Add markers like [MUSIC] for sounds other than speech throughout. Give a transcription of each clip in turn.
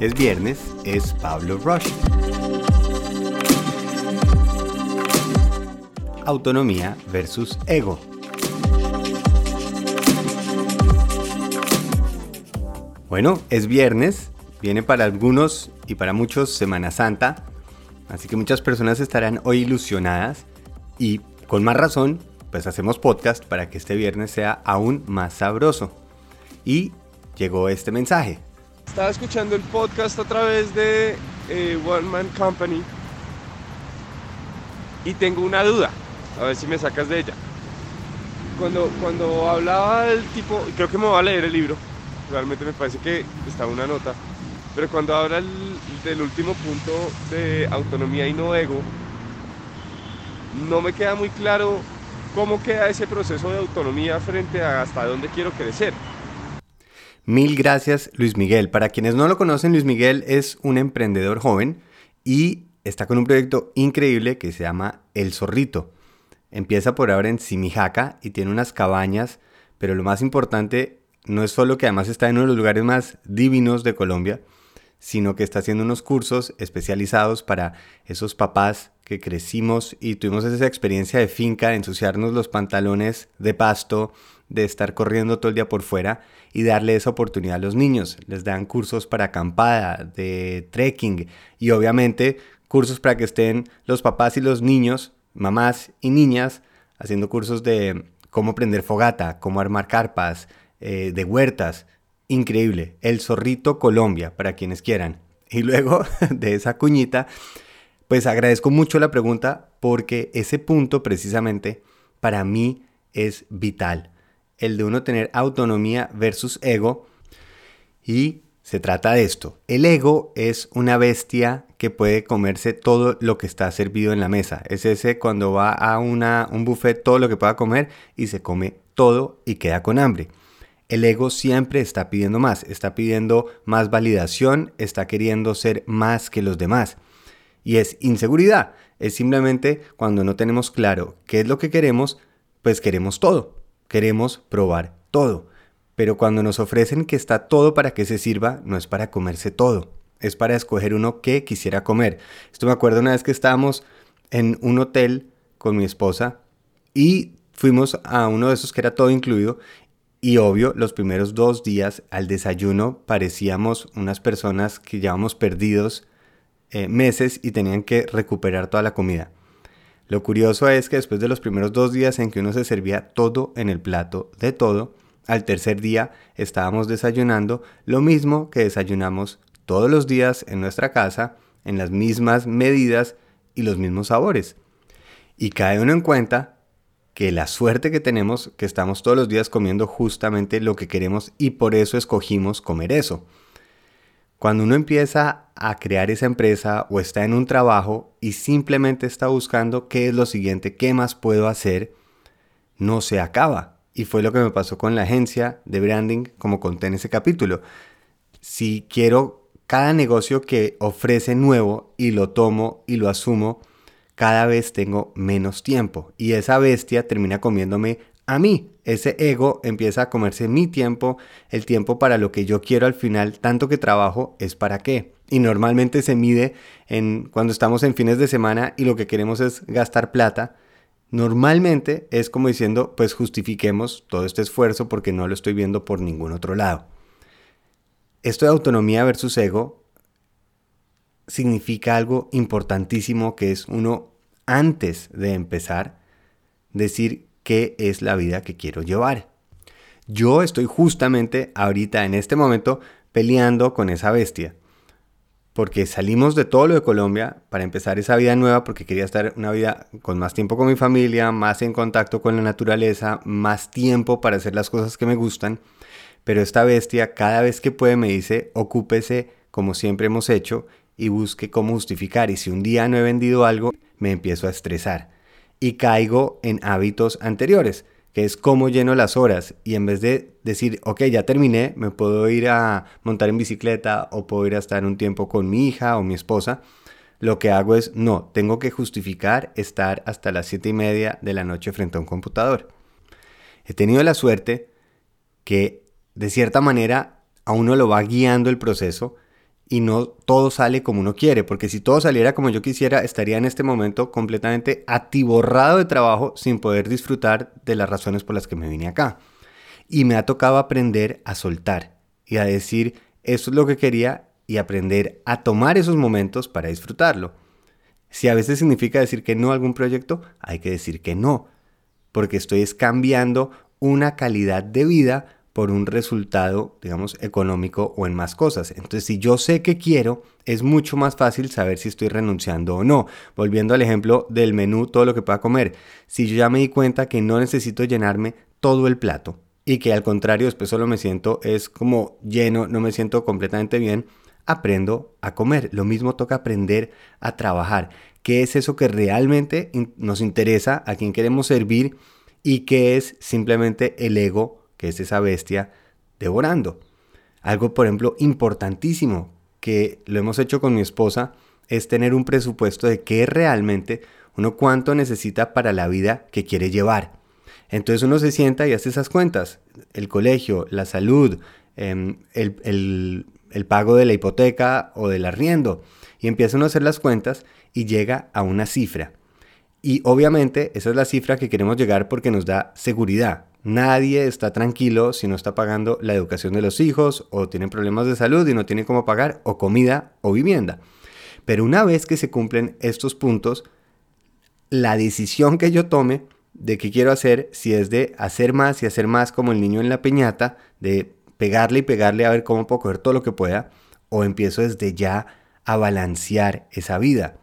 Es viernes, es Pablo Rush. Autonomía versus ego. Bueno, es viernes, viene para algunos y para muchos Semana Santa, así que muchas personas estarán hoy ilusionadas y con más razón, pues hacemos podcast para que este viernes sea aún más sabroso. Y llegó este mensaje. Estaba escuchando el podcast a través de eh, One Man Company y tengo una duda, a ver si me sacas de ella. Cuando, cuando hablaba del tipo, creo que me voy a leer el libro, realmente me parece que está una nota, pero cuando habla del último punto de autonomía y no ego, no me queda muy claro cómo queda ese proceso de autonomía frente a hasta dónde quiero crecer. Mil gracias Luis Miguel. Para quienes no lo conocen, Luis Miguel es un emprendedor joven y está con un proyecto increíble que se llama El Zorrito. Empieza por ahora en Simijaca y tiene unas cabañas, pero lo más importante no es solo que además está en uno de los lugares más divinos de Colombia, sino que está haciendo unos cursos especializados para esos papás que crecimos y tuvimos esa experiencia de finca, de ensuciarnos los pantalones de pasto, de estar corriendo todo el día por fuera y darle esa oportunidad a los niños. Les dan cursos para acampada, de trekking y obviamente cursos para que estén los papás y los niños, mamás y niñas, haciendo cursos de cómo prender fogata, cómo armar carpas, eh, de huertas. Increíble. El Zorrito Colombia, para quienes quieran. Y luego [LAUGHS] de esa cuñita, pues agradezco mucho la pregunta porque ese punto precisamente para mí es vital. El de uno tener autonomía versus ego. Y se trata de esto. El ego es una bestia que puede comerse todo lo que está servido en la mesa. Es ese cuando va a una, un buffet todo lo que pueda comer y se come todo y queda con hambre. El ego siempre está pidiendo más, está pidiendo más validación, está queriendo ser más que los demás. Y es inseguridad, es simplemente cuando no tenemos claro qué es lo que queremos, pues queremos todo, queremos probar todo. Pero cuando nos ofrecen que está todo para que se sirva, no es para comerse todo, es para escoger uno que quisiera comer. Esto me acuerdo una vez que estábamos en un hotel con mi esposa y fuimos a uno de esos que era todo incluido y obvio, los primeros dos días al desayuno parecíamos unas personas que llevamos perdidos eh, meses y tenían que recuperar toda la comida. Lo curioso es que después de los primeros dos días en que uno se servía todo en el plato de todo, al tercer día estábamos desayunando lo mismo que desayunamos todos los días en nuestra casa, en las mismas medidas y los mismos sabores. Y cae uno en cuenta que la suerte que tenemos, que estamos todos los días comiendo justamente lo que queremos y por eso escogimos comer eso. Cuando uno empieza a crear esa empresa o está en un trabajo y simplemente está buscando qué es lo siguiente, qué más puedo hacer, no se acaba. Y fue lo que me pasó con la agencia de branding, como conté en ese capítulo. Si quiero cada negocio que ofrece nuevo y lo tomo y lo asumo, cada vez tengo menos tiempo y esa bestia termina comiéndome a mí. Ese ego empieza a comerse mi tiempo, el tiempo para lo que yo quiero al final, tanto que trabajo es para qué. Y normalmente se mide en cuando estamos en fines de semana y lo que queremos es gastar plata. Normalmente es como diciendo, pues justifiquemos todo este esfuerzo porque no lo estoy viendo por ningún otro lado. Esto de autonomía versus ego significa algo importantísimo que es uno antes de empezar decir qué es la vida que quiero llevar. Yo estoy justamente ahorita en este momento peleando con esa bestia. Porque salimos de todo lo de Colombia para empezar esa vida nueva porque quería estar una vida con más tiempo con mi familia, más en contacto con la naturaleza, más tiempo para hacer las cosas que me gustan. Pero esta bestia cada vez que puede me dice, ocúpese como siempre hemos hecho y busque cómo justificar. Y si un día no he vendido algo, me empiezo a estresar. Y caigo en hábitos anteriores, que es cómo lleno las horas. Y en vez de decir, ok, ya terminé, me puedo ir a montar en bicicleta o puedo ir a estar un tiempo con mi hija o mi esposa, lo que hago es, no, tengo que justificar estar hasta las siete y media de la noche frente a un computador. He tenido la suerte que, de cierta manera, a uno lo va guiando el proceso y no todo sale como uno quiere, porque si todo saliera como yo quisiera, estaría en este momento completamente atiborrado de trabajo sin poder disfrutar de las razones por las que me vine acá. Y me ha tocado aprender a soltar y a decir, esto es lo que quería y aprender a tomar esos momentos para disfrutarlo. Si a veces significa decir que no a algún proyecto, hay que decir que no, porque estoy cambiando una calidad de vida por un resultado, digamos, económico o en más cosas. Entonces, si yo sé que quiero, es mucho más fácil saber si estoy renunciando o no. Volviendo al ejemplo del menú, todo lo que pueda comer. Si yo ya me di cuenta que no necesito llenarme todo el plato y que al contrario después solo me siento es como lleno, no me siento completamente bien, aprendo a comer. Lo mismo toca aprender a trabajar. ¿Qué es eso que realmente nos interesa, a quien queremos servir y qué es simplemente el ego, que es esa bestia, devorando? Algo, por ejemplo, importantísimo que lo hemos hecho con mi esposa es tener un presupuesto de qué realmente uno cuánto necesita para la vida que quiere llevar. Entonces uno se sienta y hace esas cuentas. El colegio, la salud, em, el, el pago de la hipoteca o del arriendo. Y empieza uno a hacer las cuentas y llega a una cifra. Y obviamente esa es la cifra que queremos llegar porque nos da seguridad. Nadie está tranquilo si no está pagando la educación de los hijos o tienen problemas de salud y no tiene cómo pagar o comida o vivienda. Pero una vez que se cumplen estos puntos, la decisión que yo tome de qué quiero hacer, si es de hacer más y hacer más como el niño en la peñata, de pegarle y pegarle a ver cómo puedo coger todo lo que pueda, o empiezo desde ya a balancear esa vida.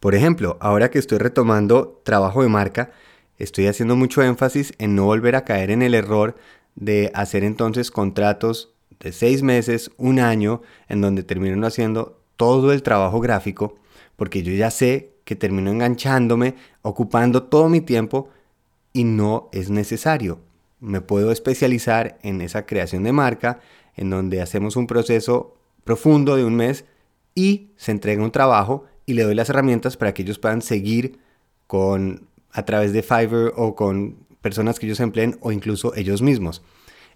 Por ejemplo, ahora que estoy retomando trabajo de marca, estoy haciendo mucho énfasis en no volver a caer en el error de hacer entonces contratos de seis meses, un año, en donde termino haciendo todo el trabajo gráfico, porque yo ya sé que termino enganchándome, ocupando todo mi tiempo y no es necesario. Me puedo especializar en esa creación de marca, en donde hacemos un proceso profundo de un mes y se entrega un trabajo y le doy las herramientas para que ellos puedan seguir con a través de Fiverr o con personas que ellos empleen o incluso ellos mismos.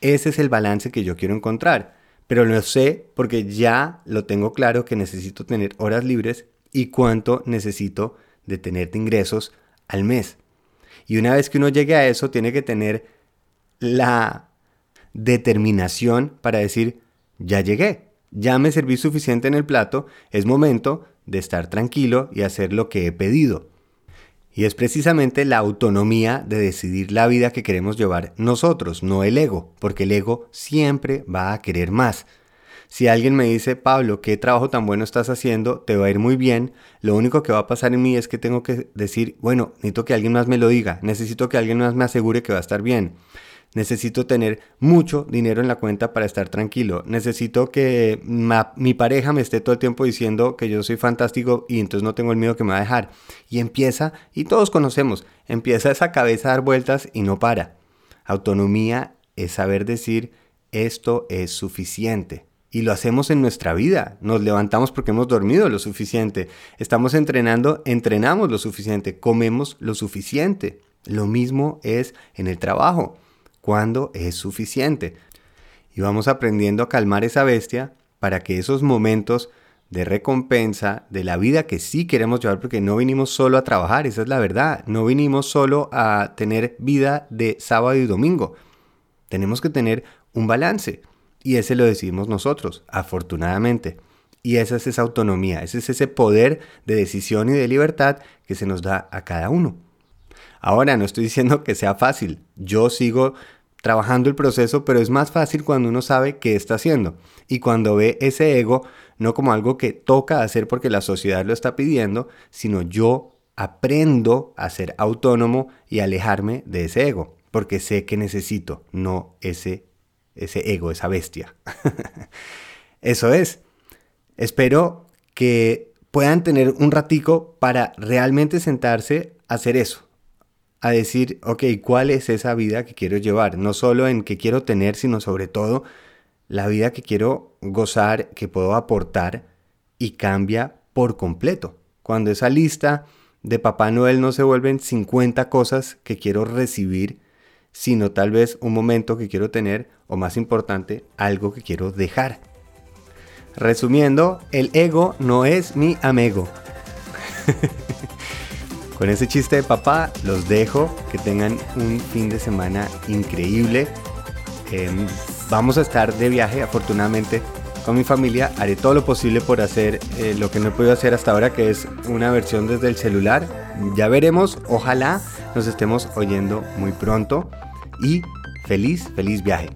Ese es el balance que yo quiero encontrar, pero lo sé porque ya lo tengo claro que necesito tener horas libres y cuánto necesito de tener de ingresos al mes. Y una vez que uno llegue a eso, tiene que tener la determinación para decir, ya llegué, ya me serví suficiente en el plato, es momento de estar tranquilo y hacer lo que he pedido. Y es precisamente la autonomía de decidir la vida que queremos llevar nosotros, no el ego, porque el ego siempre va a querer más. Si alguien me dice, Pablo, qué trabajo tan bueno estás haciendo, te va a ir muy bien, lo único que va a pasar en mí es que tengo que decir, bueno, necesito que alguien más me lo diga, necesito que alguien más me asegure que va a estar bien. Necesito tener mucho dinero en la cuenta para estar tranquilo. Necesito que mi pareja me esté todo el tiempo diciendo que yo soy fantástico y entonces no tengo el miedo que me va a dejar. Y empieza, y todos conocemos, empieza esa cabeza a dar vueltas y no para. Autonomía es saber decir esto es suficiente. Y lo hacemos en nuestra vida. Nos levantamos porque hemos dormido lo suficiente. Estamos entrenando, entrenamos lo suficiente. Comemos lo suficiente. Lo mismo es en el trabajo cuándo es suficiente. Y vamos aprendiendo a calmar esa bestia para que esos momentos de recompensa de la vida que sí queremos llevar, porque no vinimos solo a trabajar, esa es la verdad, no vinimos solo a tener vida de sábado y domingo, tenemos que tener un balance y ese lo decidimos nosotros, afortunadamente. Y esa es esa autonomía, ese es ese poder de decisión y de libertad que se nos da a cada uno. Ahora, no estoy diciendo que sea fácil. Yo sigo trabajando el proceso, pero es más fácil cuando uno sabe qué está haciendo y cuando ve ese ego no como algo que toca hacer porque la sociedad lo está pidiendo, sino yo aprendo a ser autónomo y alejarme de ese ego, porque sé que necesito, no ese, ese ego, esa bestia. [LAUGHS] Eso es. Espero que puedan tener un ratico para realmente sentarse a hacer eso, a decir, ok, ¿cuál es esa vida que quiero llevar? No solo en qué quiero tener, sino sobre todo la vida que quiero gozar, que puedo aportar y cambia por completo. Cuando esa lista de Papá Noel no se vuelven 50 cosas que quiero recibir, sino tal vez un momento que quiero tener o más importante, algo que quiero dejar. Resumiendo, el ego no es mi amigo. [LAUGHS] Con ese chiste de papá los dejo. Que tengan un fin de semana increíble. Em, vamos a estar de viaje, afortunadamente, con mi familia. Haré todo lo posible por hacer eh, lo que no he podido hacer hasta ahora, que es una versión desde el celular. Ya veremos. Ojalá nos estemos oyendo muy pronto. Y feliz, feliz viaje.